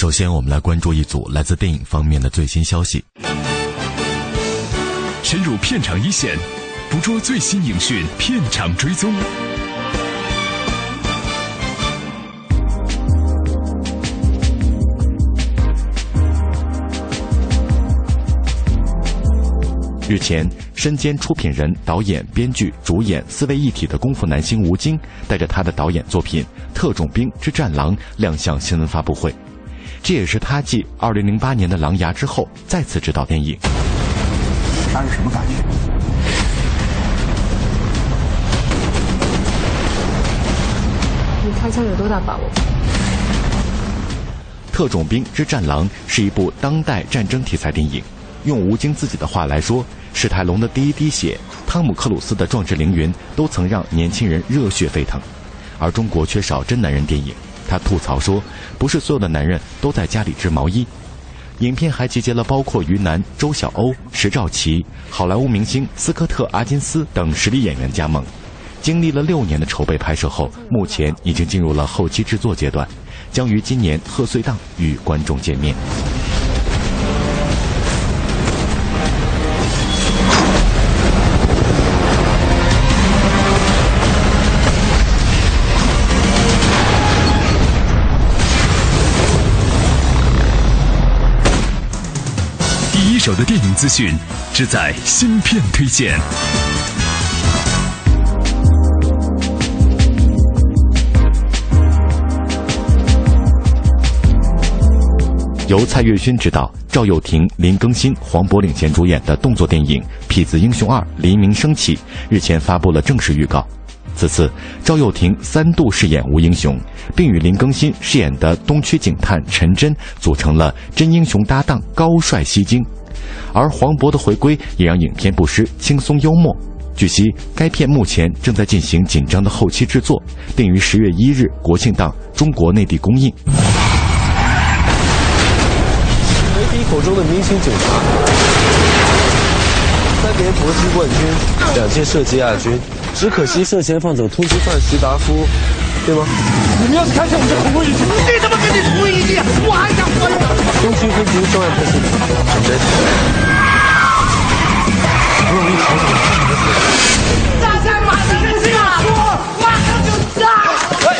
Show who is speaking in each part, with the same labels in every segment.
Speaker 1: 首先，我们来关注一组来自电影方面的最新消息。
Speaker 2: 深入片场一线，捕捉最新影讯，片场追踪。
Speaker 1: 日前，身兼出品人、导演、编剧、主演四位一体的功夫男星吴京，带着他的导演作品《特种兵之战狼》亮相新闻发布会。这也是他继2008年的《狼牙》之后再次执导电影。
Speaker 3: 他是什么感觉？
Speaker 4: 你开枪有多大把握？
Speaker 1: 《特种兵之战狼》是一部当代战争题材电影，用吴京自己的话来说，史泰龙的第一滴血，汤姆克鲁斯的壮志凌云，都曾让年轻人热血沸腾。而中国缺少真男人电影，他吐槽说，不是所有的男人都在家里织毛衣。影片还集结了包括于南、周晓鸥、石兆琪、好莱坞明星斯科特·阿金斯等实力演员加盟。经历了六年的筹备拍摄后，目前已经进入了后期制作阶段，将于今年贺岁档与观众见面。
Speaker 2: 手的电影资讯，只在新片推荐。
Speaker 1: 由蔡岳勋执导、赵又廷、林更新、黄渤领衔主演的动作电影《痞子英雄二：黎明升起》日前发布了正式预告。此次，赵又廷三度饰演吴英雄，并与林更新饰演的东区警探陈真组成了真英雄搭档，高帅吸睛。而黄渤的回归也让影片不失轻松幽默。据悉，该片目前正在进行紧张的后期制作，定于十月一日国庆档中国内地公映。
Speaker 5: 媒体口中的明星警察，三年搏击冠军，两届射击亚军，只可惜涉嫌放走通缉犯徐达夫，对吗？
Speaker 6: 你们要是看见我们就同归于尽，你怎么跟你同归于尽啊？我还想活着。
Speaker 5: 东区分局专案特训陈真，不容易逃走你的死。
Speaker 6: 大家马上人去啊！我马上就炸！
Speaker 5: 喂，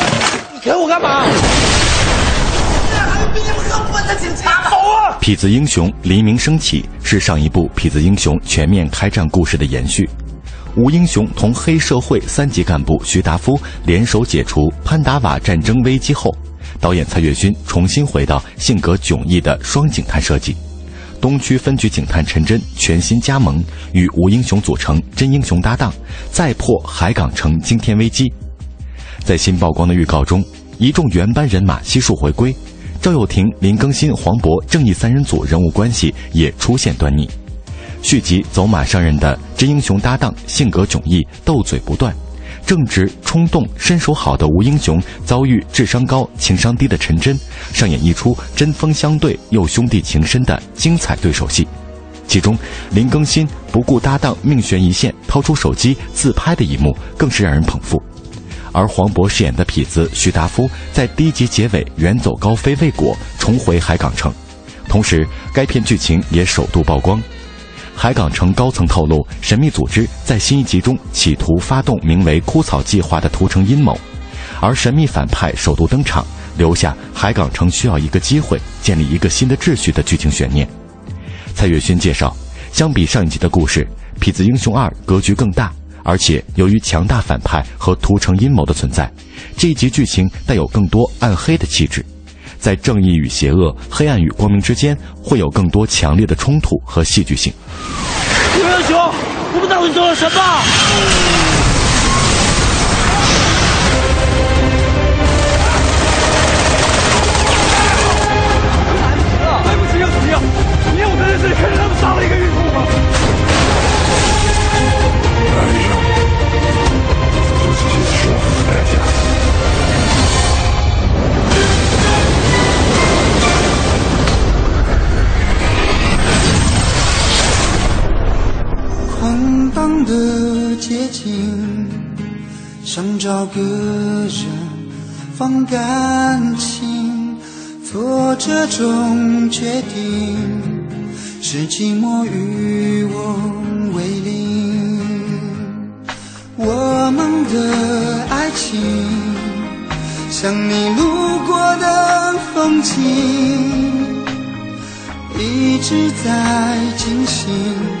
Speaker 5: 你给我干嘛？
Speaker 6: 这还有比你们更笨的警察？走啊！
Speaker 1: 《痞子英雄：黎明升起》是上一部《痞子英雄全面开战》故事的延续。吴英雄同黑社会三级干部徐达夫联手解除潘达瓦战争危机后，导演蔡岳勋重新回到性格迥异的双警探设计。东区分局警探陈真全新加盟，与吴英雄组成真英雄搭档，再破海港城惊天危机。在新曝光的预告中，一众原班人马悉数回归。赵又廷、林更新、黄渤正义三人组人物关系也出现端倪。续集走马上任的真英雄搭档，性格迥异，斗嘴不断，正直冲动、身手好的吴英雄遭遇智商高、情商低的陈真，上演一出针锋相对又兄弟情深的精彩对手戏。其中，林更新不顾搭档命悬一线，掏出手机自拍的一幕，更是让人捧腹。而黄渤饰演的痞子徐达夫在第一集结尾远走高飞未果，重回海港城。同时，该片剧情也首度曝光。海港城高层透露，神秘组织在新一集中企图发动名为“枯草计划”的屠城阴谋，而神秘反派首度登场，留下海港城需要一个机会建立一个新的秩序的剧情悬念。蔡岳勋介绍，相比上一集的故事，《痞子英雄二》格局更大。而且，由于强大反派和屠城阴谋的存在，这一集剧情带有更多暗黑的气质，在正义与邪恶黑暗与光明之间会有更多强烈的冲突和戏剧性。
Speaker 5: 英雄我们到底做了什么？
Speaker 7: 来不
Speaker 6: 及了来不及又怎样你让我在这里看着他们杀了一个孕妇吗
Speaker 7: 空荡的街景，想找个人放感情，做这种决定，是寂寞与我为邻。我们的爱情，像你路过的风景，一直在进行。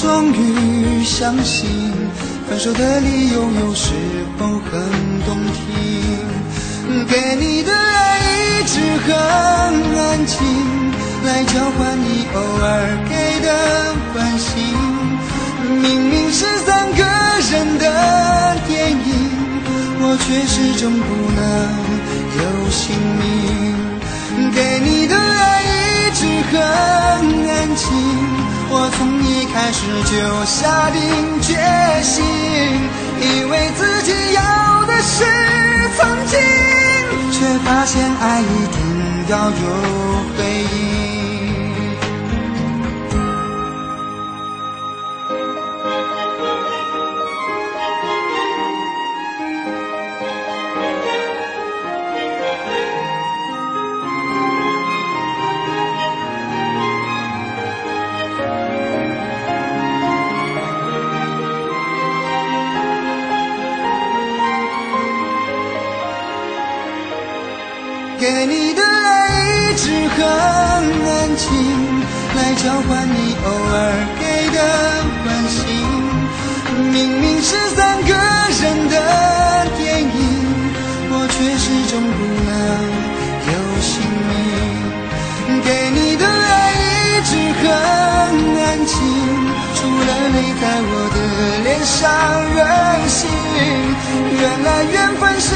Speaker 7: 终于相信，分手的理由有时候很动听。给你的爱一直很安静，来交换你偶尔给的关心。明明是三个人的电影。我却始终不能有姓名，给你的爱一直很安静。我从一开始就下定决心，以为自己要的是曾经，却发现爱一定要有回应。给你的爱一直很安静，来交换你偶尔给的关心。明明是三个人的电影，我却始终不能有姓名。给你的爱一直很安静，除了泪在我的脸上任性。原来缘分是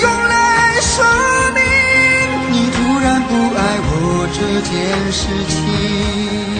Speaker 7: 用来说。不爱我这件事情。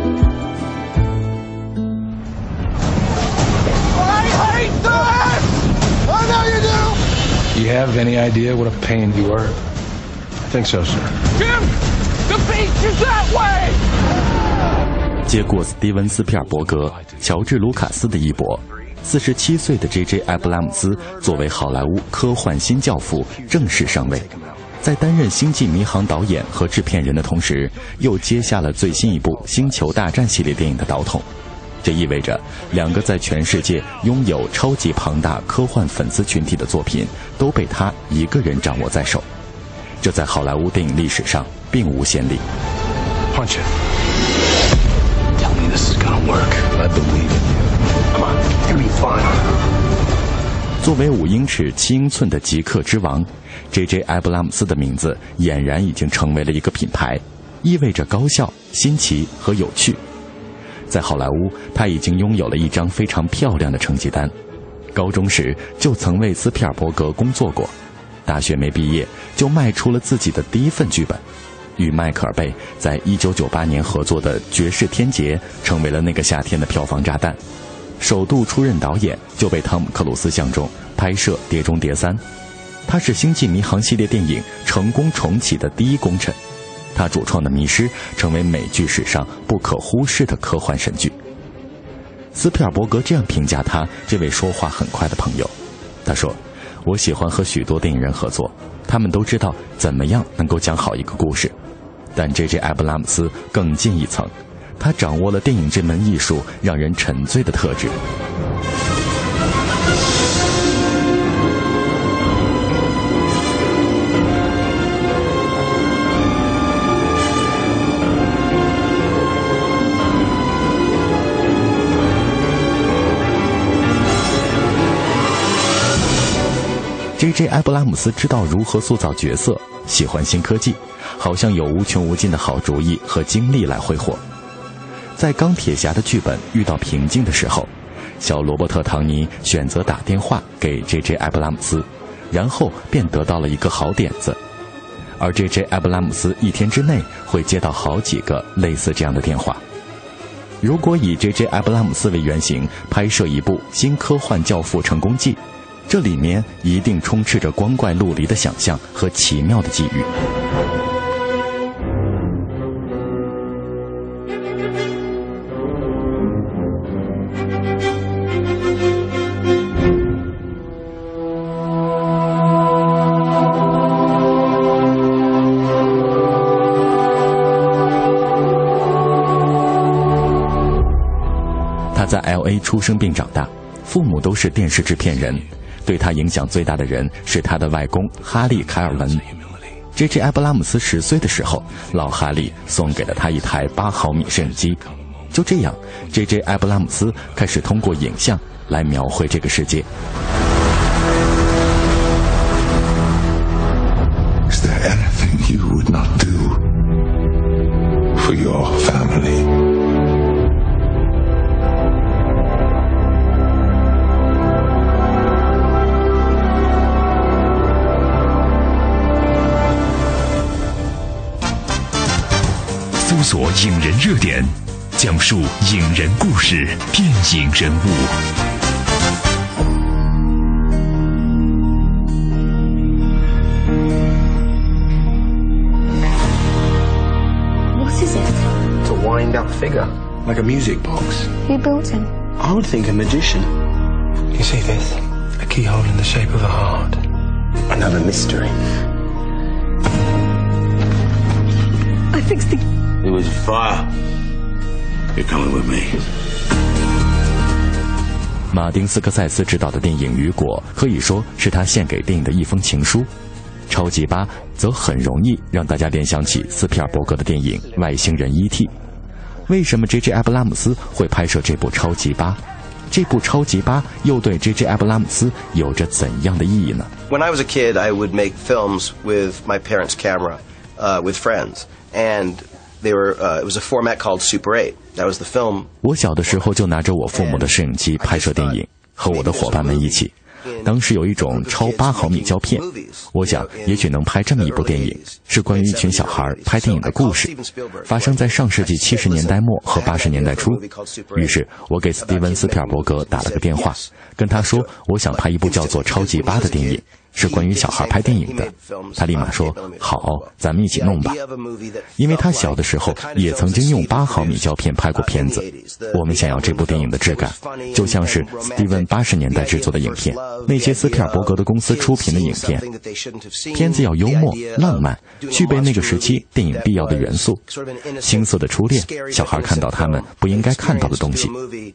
Speaker 8: Have any idea what a pain you are? I think so, sir.
Speaker 6: Jim! The beach is that way!
Speaker 1: 接过斯蒂文斯·皮尔伯格、乔治·卢卡斯的衣钵，四十七岁的 J.J. 艾布拉姆斯作为好莱坞科幻新教父正式上位。在担任《星际迷航》导演和制片人的同时，又接下了最新一部《星球大战》系列电影的导筒。这意味着，两个在全世界拥有超级庞大科幻粉丝群体的作品，都被他一个人掌握在手。这在好莱坞电影历史上并无先例。
Speaker 8: Punch it. Tell me this is gonna work. I believe in you. Come on, you'll be fine.
Speaker 1: 作为五英尺七英寸的极客之王，J.J. 埃布拉姆斯的名字俨然已经成为了一个品牌，意味着高效、新奇和有趣。在好莱坞，他已经拥有了一张非常漂亮的成绩单。高中时就曾为斯皮尔伯格工作过，大学没毕业就卖出了自己的第一份剧本，与迈克尔贝在一九九八年合作的《绝世天劫》成为了那个夏天的票房炸弹。首度出任导演就被汤姆克鲁斯相中，拍摄《碟中谍三》，他是《星际迷航》系列电影成功重启的第一功臣。他主创的《迷失》成为美剧史上不可忽视的科幻神剧。斯皮尔伯格这样评价他这位说话很快的朋友：“他说，我喜欢和许多电影人合作，他们都知道怎么样能够讲好一个故事，但 J.J. 艾布拉姆斯更进一层，他掌握了电影这门艺术让人沉醉的特质。” J.J. 埃布拉姆斯知道如何塑造角色，喜欢新科技，好像有无穷无尽的好主意和精力来挥霍。在钢铁侠的剧本遇到瓶颈的时候，小罗伯特·唐尼选择打电话给 J.J. 埃布拉姆斯，然后便得到了一个好点子。而 J.J. 埃布拉姆斯一天之内会接到好几个类似这样的电话。如果以 J.J. 埃布拉姆斯为原型拍摄一部新科幻教父成功记。这里面一定充斥着光怪陆离的想象和奇妙的际遇。他在 L.A. 出生并长大，父母都是电视制片人。对他影响最大的人是他的外公哈利·凯尔文。J.J. 埃布拉姆斯十岁的时候，老哈利送给了他一台八毫米摄影机。就这样，J.J. 埃布拉姆斯开始通过影像来描绘这个世界。
Speaker 2: 述影人故事，电影人物。
Speaker 4: What is it?
Speaker 8: It's a wind up figure, like a music box.
Speaker 4: Who built him?
Speaker 8: I would think a magician. You see this? A keyhole in the shape of a heart. Another mystery.
Speaker 4: I fixed the.
Speaker 9: It was fire. You're coming with me.
Speaker 1: 马丁斯科塞斯执导的电影《雨果》可以说是他献给电影的一封情书，《超级八》则很容易让大家联想起斯皮尔伯格的电影《外星人 E.T.》。为什么 J.J. 艾布拉姆斯会拍摄这部《超级八》？这部《超级八》又对 J.J. 艾布拉姆斯有着怎样的意义呢
Speaker 10: ？When I was a kid, I would make films with my parents' camera, uh, with friends, and they were. Uh, it was a format called Super 8. That was the film.
Speaker 1: 我小的时候就拿着我父母的摄影机拍摄电影，和我的伙伴们一起。当时有一种超八毫米胶片，我想也许能拍这么一部电影，是关于一群小孩拍电影的故事，发生在上世纪七十年代末和八十年代初。于是我给斯蒂文斯皮尔伯格打了个电话，跟他说我想拍一部叫做《超级八》的电影。是关于小孩拍电影的。他立马说：“好，咱们一起弄吧。”因为他小的时候也曾经用八毫米胶片拍过片子。我们想要这部电影的质感，就像是斯蒂文八十年代制作的影片，那些斯皮尔伯格的公司出品的影片。片子要幽默、浪漫，具备那个时期电影必要的元素。青涩的初恋，小孩看到他们不应该看到的东西。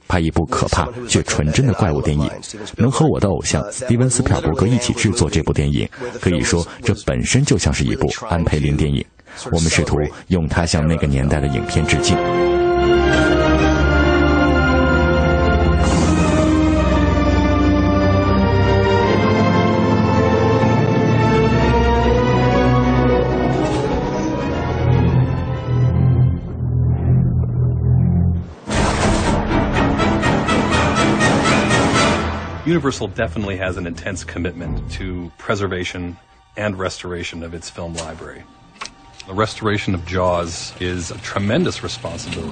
Speaker 1: 拍一部可怕却纯真的怪物电影，能和我的偶像斯蒂文斯皮尔伯格一起制作这部电影，可以说这本身就像是一部安培林电影。我们试图用它向那个年代的影片致敬。
Speaker 11: Universal definitely has an intense commitment to preservation and restoration of its film library. The restoration of Jaws is a tremendous responsibility.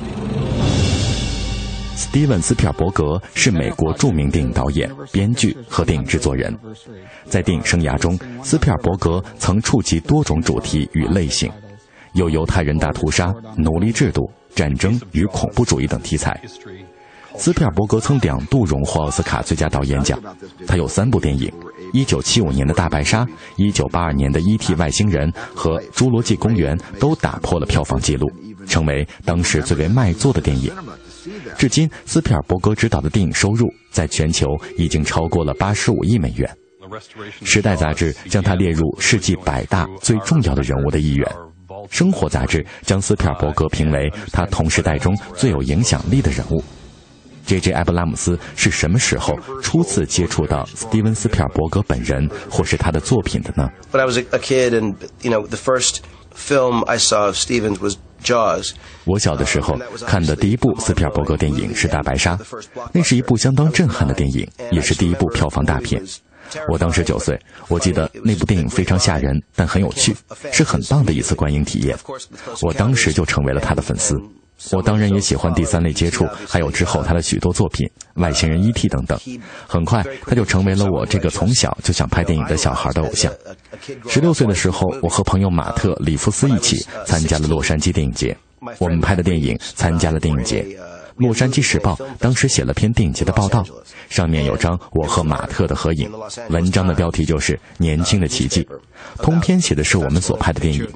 Speaker 1: 斯蒂文·斯皮尔伯格是美国著名电影导演、编剧和电影制作人。在电影生涯中，斯皮尔伯格曾触及多种主题与类型，有犹太人大屠杀、奴隶制度、战争与恐怖主义等题材。斯皮尔伯格曾两度荣获奥斯卡最佳导演奖。他有三部电影：1975年的大白鲨、1982年的《E.T. 外星人》和《侏罗纪公园》都打破了票房纪录，成为当时最为卖座的电影。至今，斯皮尔伯格执导的电影收入在全球已经超过了85亿美元。《时代》杂志将他列入世纪百大最重要的人物的一员，《生活》杂志将斯皮尔伯格评为他同时代中最有影响力的人物。J.J. 艾布拉姆斯是什么时候初次接触到斯蒂文斯皮尔伯格本人或是他的作品的呢
Speaker 10: ？When I was a kid, and you know, the first film I saw of Stevens was Jaws.
Speaker 1: 我小的时候看的第一部斯皮尔伯格电影是《大白鲨》，那是一部相当震撼的电影，也是第一部票房大片。我当时九岁，我记得那部电影非常吓人，但很有趣，是很棒的一次观影体验。我当时就成为了他的粉丝。我当然也喜欢第三类接触，还有之后他的许多作品，《外星人》、E.T. 等等。很快，他就成为了我这个从小就想拍电影的小孩的偶像。十六岁的时候，我和朋友马特·里夫斯一起参加了洛杉矶电影节。我们拍的电影参加了电影节，《洛杉矶时报》当时写了篇电影节的报道，上面有张我和马特的合影，文章的标题就是《年轻的奇迹》，通篇写的是我们所拍的电影。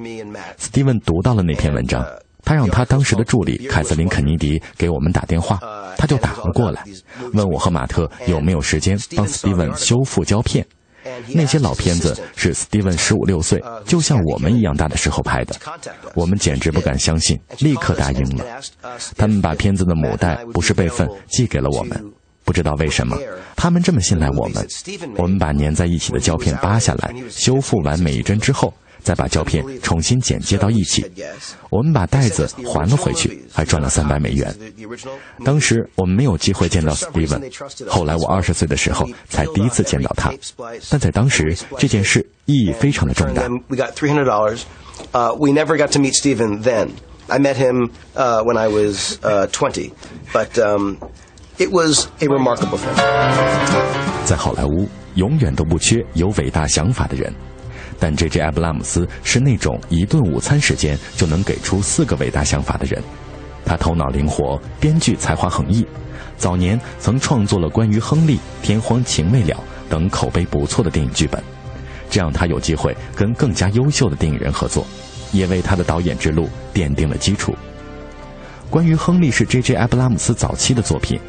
Speaker 1: 斯蒂文读到了那篇文章。他让他当时的助理凯瑟琳·肯尼迪给我们打电话，他就打了过来，问我和马特有没有时间帮斯蒂文修复胶片。那些老片子是斯蒂文十五六岁，就像我们一样大的时候拍的，我们简直不敢相信，立刻答应了。他们把片子的母带不是备份寄给了我们，不知道为什么，他们这么信赖我们。我们把粘在一起的胶片扒下来，修复完每一帧之后。再把胶片重新剪接到一起，我们把袋子还了回去，还赚了三百美元。当时我们没有机会见到 Steven，后来我二十岁的时候才第一次见到他，但在当时这件事意义非常的重大。
Speaker 10: We got three hundred dollars. Uh, we never got to meet Steven then. I met him uh, when I was uh, twenty, but um, it was a remarkable thing.
Speaker 1: 在好莱坞，永远都不缺有伟大想法的人。但 J.J. 艾布拉姆斯是那种一顿午餐时间就能给出四个伟大想法的人。他头脑灵活，编剧才华横溢，早年曾创作了关于亨利、天荒情未了等口碑不错的电影剧本，这让他有机会跟更加优秀的电影人合作，也为他的导演之路奠定了基础。关于亨利是 J.J. 艾布拉姆斯早期的作品。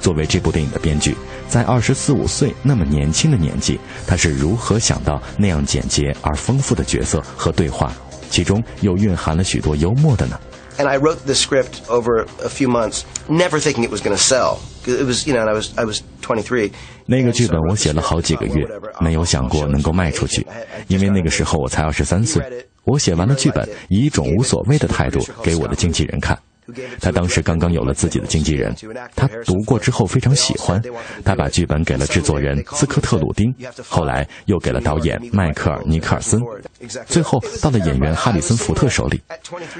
Speaker 1: 作为这部电影的编剧，在二十四五岁那么年轻的年纪，他是如何想到那样简洁而丰富的角色和对话，其中又蕴含了许多幽默的呢
Speaker 10: ？And I wrote the script over a few months, never thinking it was going to sell. It was, you know, I was I was twenty three.
Speaker 1: 那个剧本我写了好几个月，没有想过能够卖出去，因为那个时候我才二十三岁。我写完了剧本，以一种无所谓的态度给我的经纪人看。他当时刚刚有了自己的经纪人，他读过之后非常喜欢，他把剧本给了制作人斯科特·鲁丁，后来又给了导演迈克尔·尼克尔森，最后到了演员哈里森·福特手里。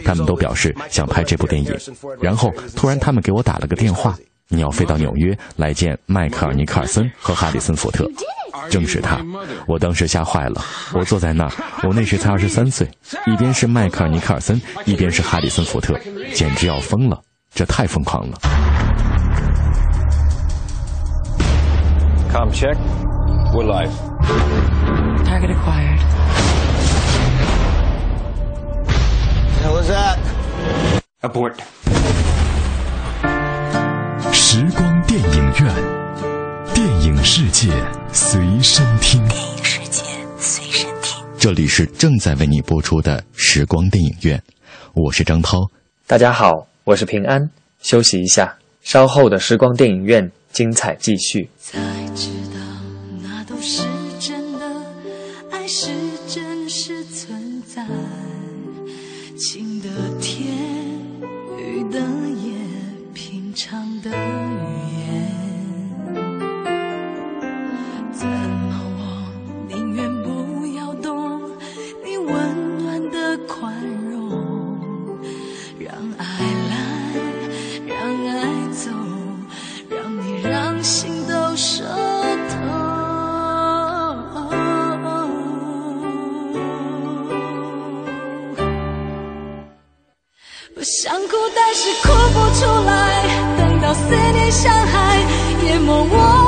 Speaker 1: 他们都表示想拍这部电影，然后突然他们给我打了个电话：“你要飞到纽约来见迈克尔·尼克尔森和哈里森·福特。”正是他，我当时吓坏了。我坐在那儿，我那时才二十三岁，一边是迈克尔·尼克尔森，一边是哈里森·福特，简直要疯了，这太疯狂了。
Speaker 6: Come check, we're live.
Speaker 12: Target acquired.
Speaker 13: Hell is that?
Speaker 14: Abort.
Speaker 2: 时光电影院，电影世界随身听。
Speaker 12: 电影世界随身听。
Speaker 1: 这里是正在为你播出的时光电影院，我是张涛。
Speaker 15: 大家好，我是平安。休息一下，稍后的时光电影院精彩继续。
Speaker 16: 才知道那都是真的，爱是还是哭不出来。等到思念像海淹没我，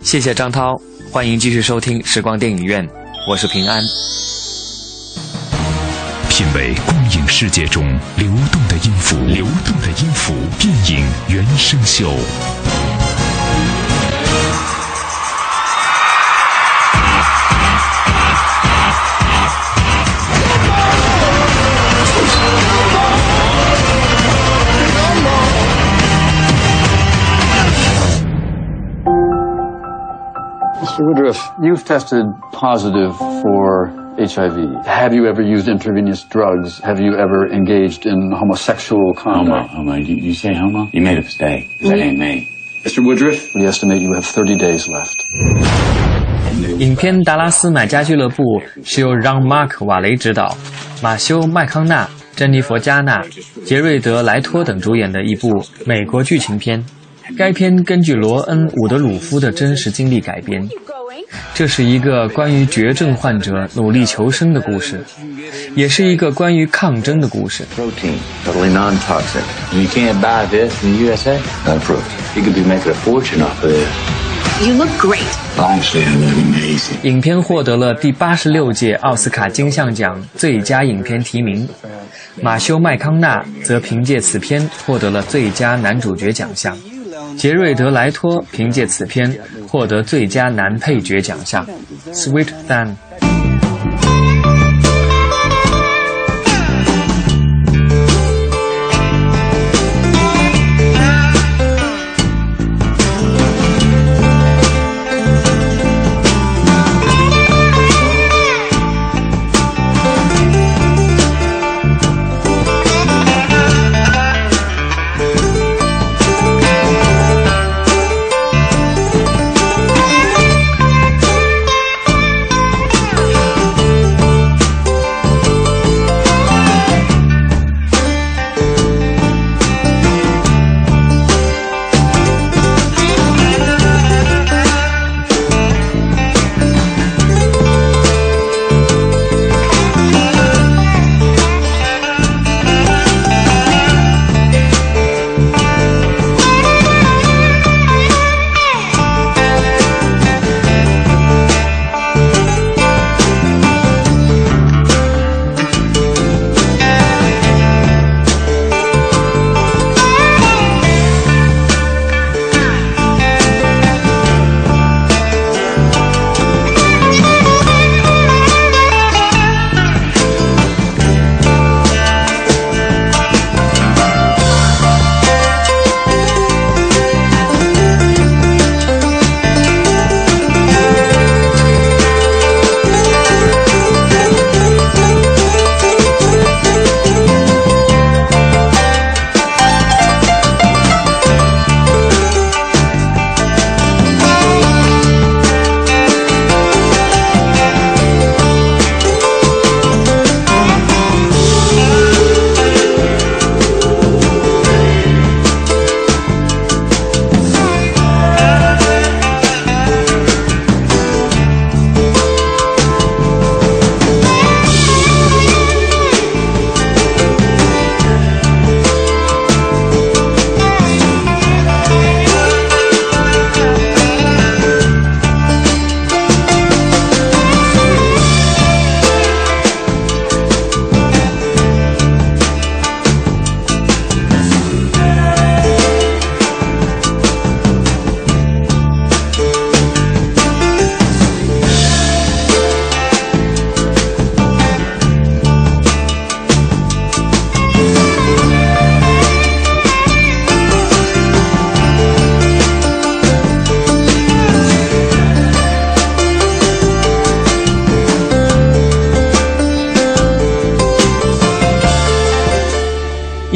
Speaker 15: 谢谢张涛，欢迎继续收听时光电影院，我是平安。
Speaker 2: 品味光影世界中流动的音符，流动的音符，电影原声秀。
Speaker 17: Mr. Woodruff, you've tested positive for HIV. Have you ever used intravenous drugs? Have you ever engaged in homosexual conduct?
Speaker 8: Homo, homo. You, you say homo? You made a mistake. That ain't me.
Speaker 17: Mr. Woodruff, we estimate you have 30 days left.
Speaker 15: 影片《达拉斯买家俱乐部》是由让·马克·瓦雷执导，马修·麦康纳、珍妮佛·加纳、杰瑞德·莱托等主演的一部美国剧情片。 该片根据罗恩·伍德鲁夫的真实经历改编。这是一个关于绝症患者努力求生的故事，也是一个关于抗争的故事。
Speaker 8: Protein, totally non-toxic. You can't buy this in the USA? You could be making a fortune off of this.
Speaker 12: You look great.
Speaker 8: Actually, I look amazing.
Speaker 15: 影片获得了第八十六届奥斯卡金像奖最佳影片提名，马修·麦康纳则凭借此片获得了最佳男主角奖项，杰瑞德·莱托凭借此片获得最佳男配角奖项。Sweet Than。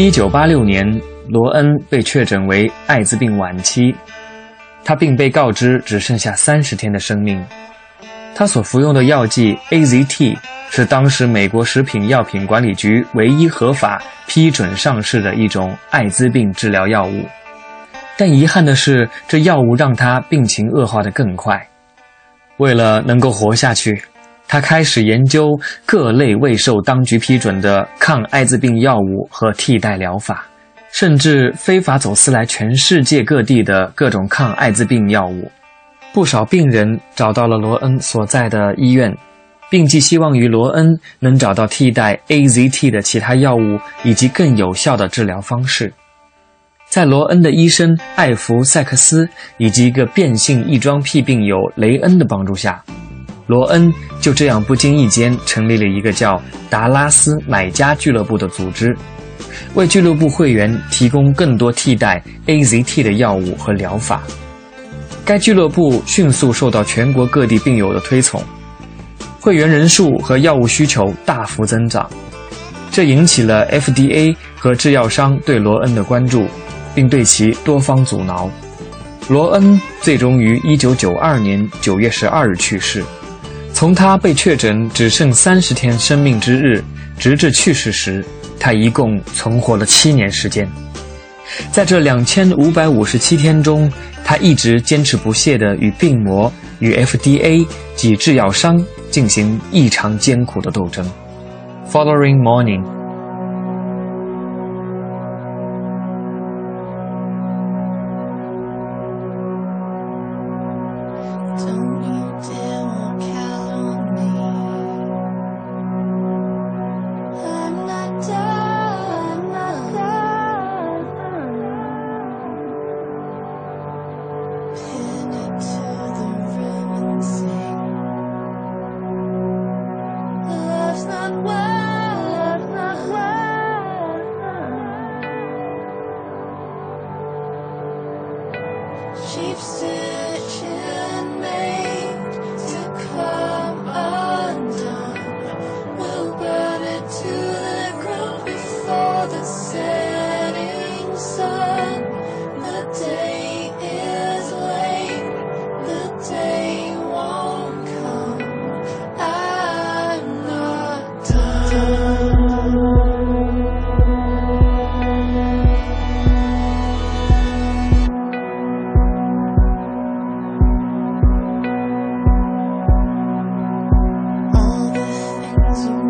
Speaker 15: 一九八六年，罗恩被确诊为艾滋病晚期。他并被告知只剩下三十天的生命。他所服用的药剂 AZT 是当时美国食品药品管理局唯一合法批准上市的一种艾滋病治疗药物。但遗憾的是，这药物让他病情恶化得更快。为了能够活下去，他开始研究各类未受当局批准的抗艾滋病药物和替代疗法，甚至非法走私来全世界各地的各种抗艾滋病药物。不少病人找到了罗恩所在的医院，并寄希望于罗恩能找到替代 AZT 的其他药物以及更有效的治疗方式。在罗恩的医生艾弗·塞克斯以及一个变性异装癖病友雷恩的帮助下，罗恩就这样不经意间成立了一个叫达拉斯买家俱乐部的组织，为俱乐部会员提供更多替代 AZT 的药物和疗法。该俱乐部迅速受到全国各地病友的推崇，会员人数和药物需求大幅增长，这引起了 FDA 和制药商对罗恩的关注。并对其多方阻挠。罗恩最终于1992年9月12日去世。从他被确诊只剩三十天生命之日，直至去世时，他一共存活了七年时间。在这两千五百五十七天中，他一直坚持不懈地与病魔、与 FDA 及制药商进行异常艰苦的斗争。Following morning.
Speaker 18: So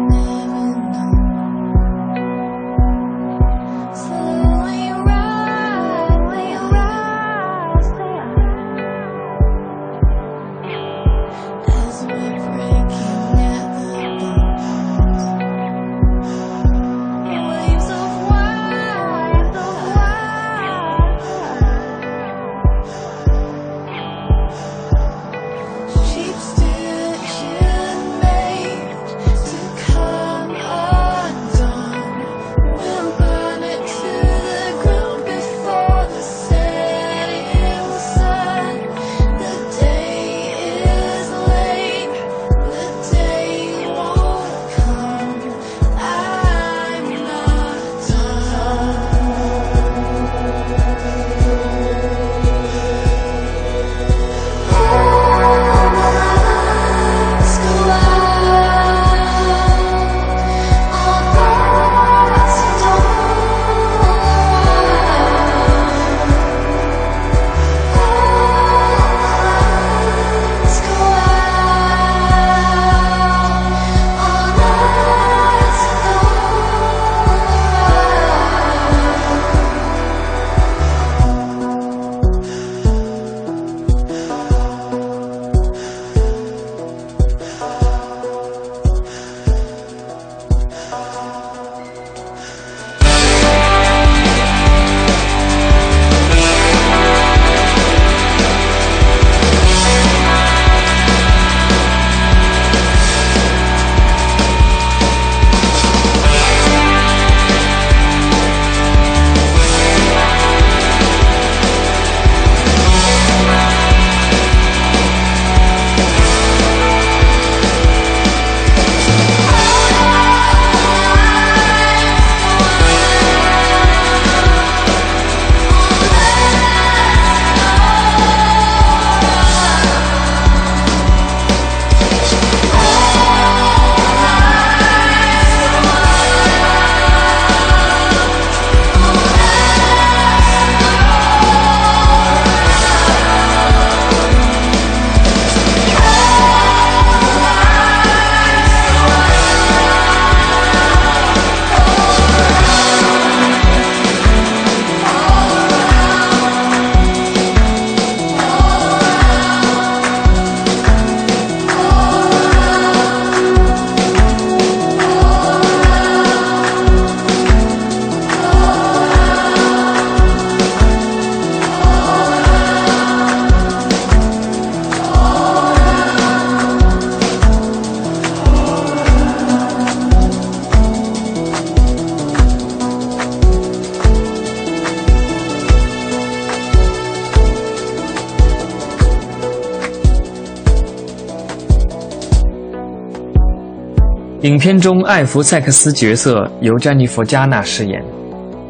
Speaker 18: 影片中艾弗赛克斯角色由詹妮弗·加纳饰演，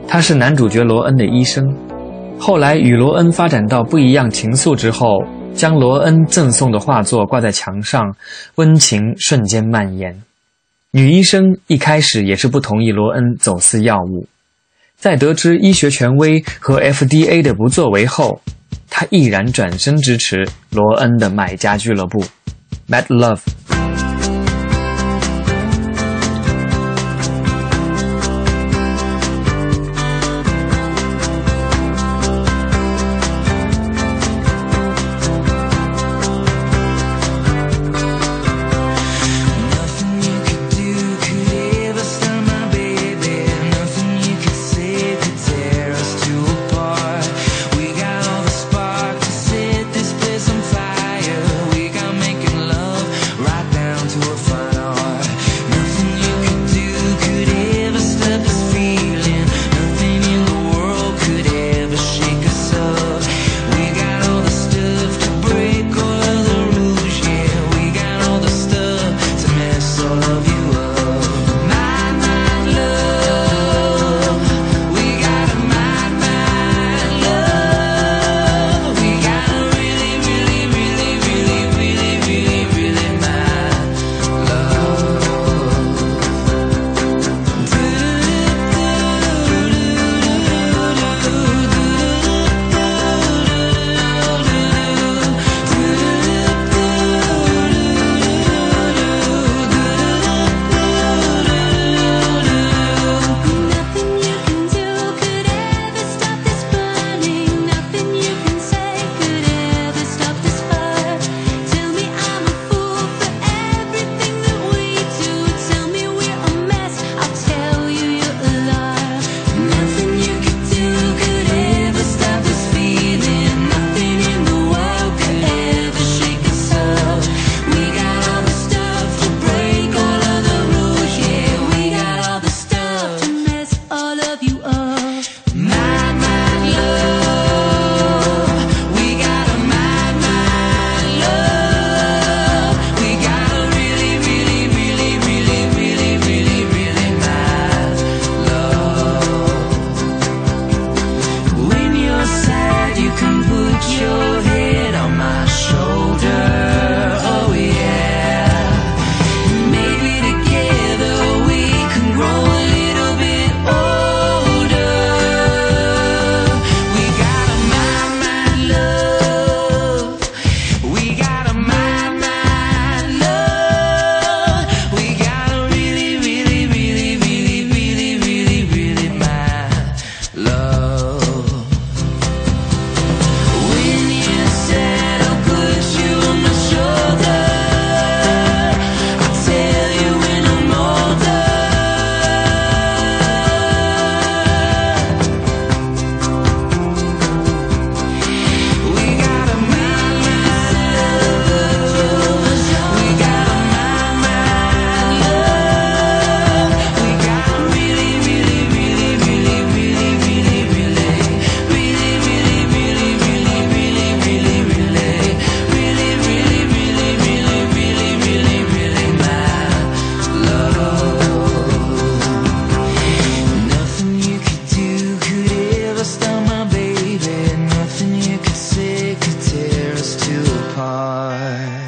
Speaker 18: 他是男主角罗恩的医生。后来与罗恩发展到不一样情愫之后，将罗恩赠送的画作挂在墙上，温情瞬间蔓延。女医生一开始也是不同意罗恩走私药物，在得知医学权威和 FDA 的不作为后，她毅然转身支持罗恩的买家俱乐部，Mad Love。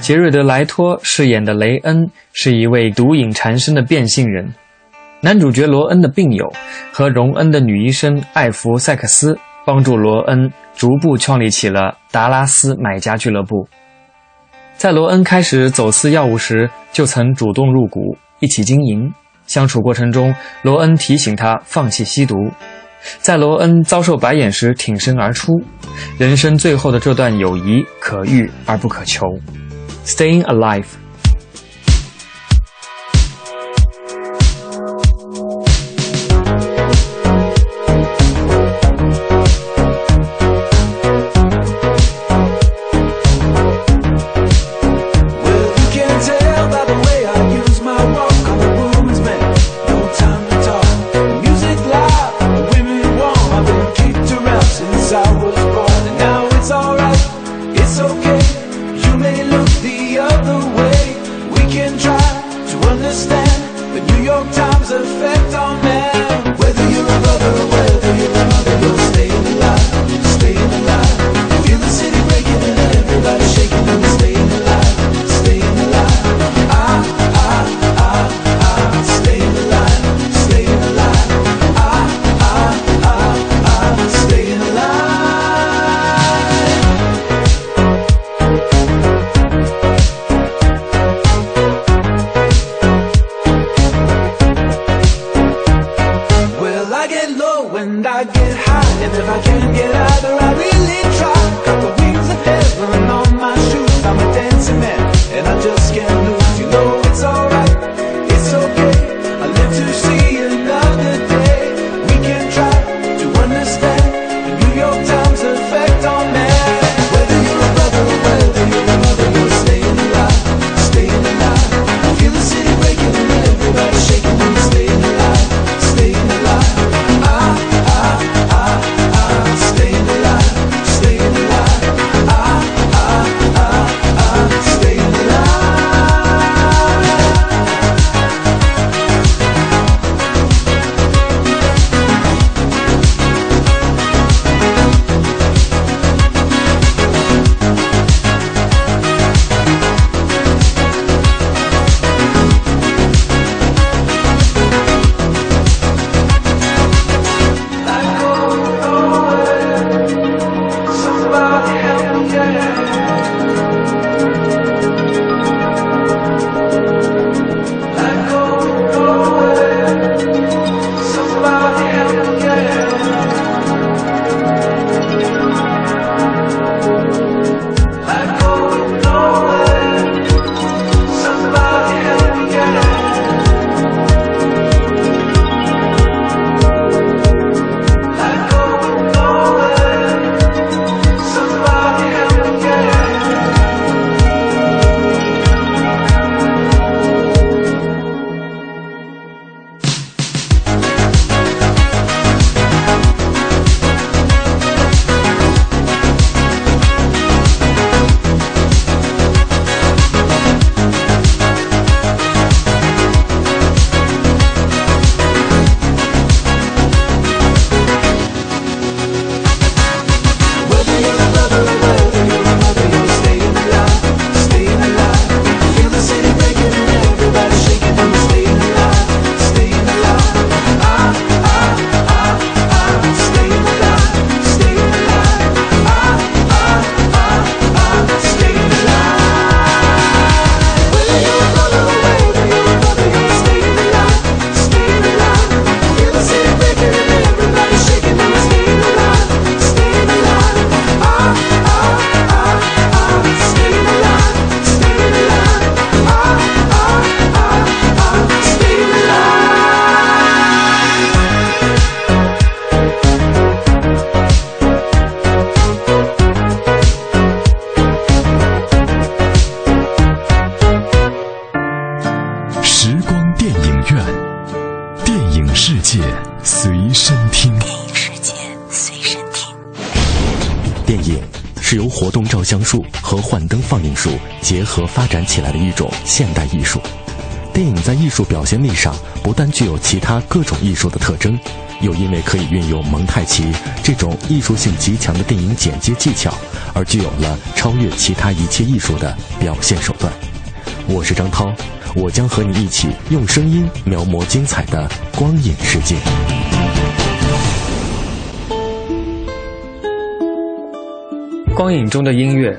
Speaker 18: 杰瑞德·莱托饰演的雷恩是一位毒瘾缠身的变性人，男主角罗恩的病友和荣恩的女医生艾弗·塞克斯帮助罗恩逐步创立起了达拉斯买家俱乐部。在罗恩开始走私药物时，就曾主动入股一起经营。相处过程中，罗恩提醒他放弃吸毒，在罗恩遭受白眼时挺身而出。人生最后的这段友谊可遇而不可求。Staying Alive.
Speaker 1: 术结合发展起来的一种现代艺术。电影在艺术表现力上不但具有其他各种艺术的特征，又因为可以运用蒙太奇这种艺术性极强的电影剪接技巧，而具有了超越其他一切艺术的表现手段。我是张涛，我将和你一起用声音描摹精彩的光影世界。
Speaker 15: 光影中的音乐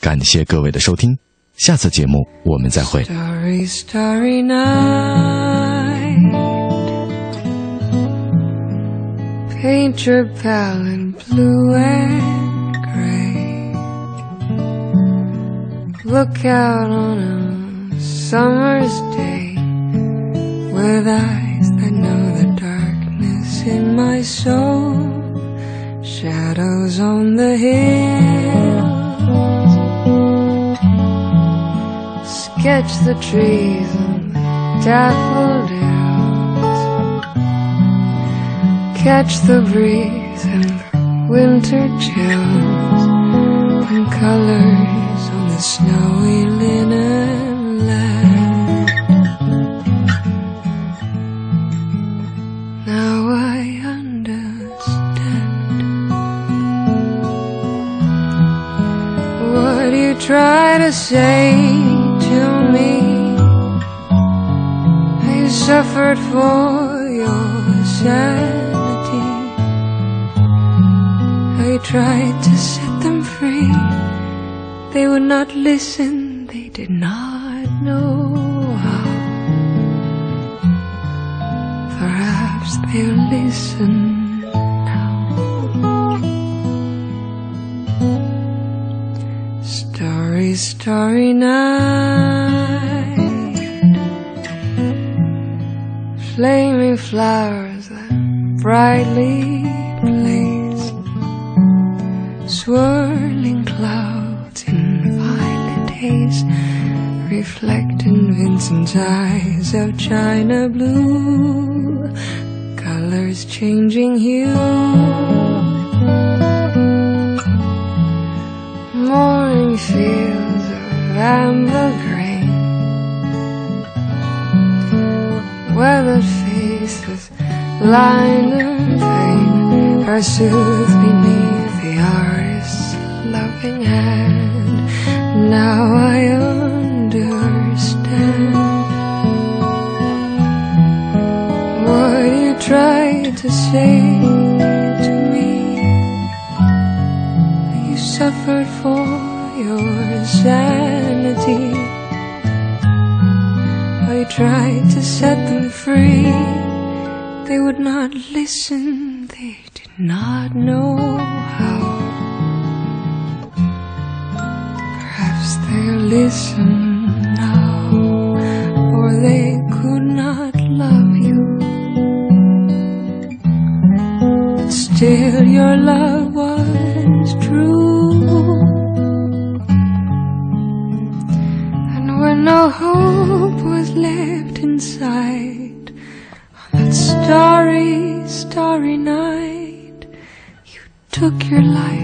Speaker 1: 感谢各位的收听，下次节目我们再会。
Speaker 19: Starry, starry night. Paint your palette blue and gray. Look out on a summer's day with eyes that know the darkness in my soul. Shadows on the hills. Sketch the trees and daffodils. Catch the breeze and winter chills. And colors on the snowy linen land. Now I understand what you try to say suffered for your sanity. I tried to set them free. They would not listen, they did not know how. Perhaps they'll listen now. Starry, starry night. Flaming flowers that brightly blaze. Swirling clouds in violet haze. Reflect in Vincent's eyes of china blue. Colors changing hue. Morning fields of amber Weathered faces lined in pain are soothed beneath the artist's loving hand. Now I understand what you tried to say to me. You suffered for your sanity. I tried to set them free. They would not listen, they did not know how. Perhaps they'll listen now, or they could not love you. But still, your love inside, on that starry, starry night, you took your life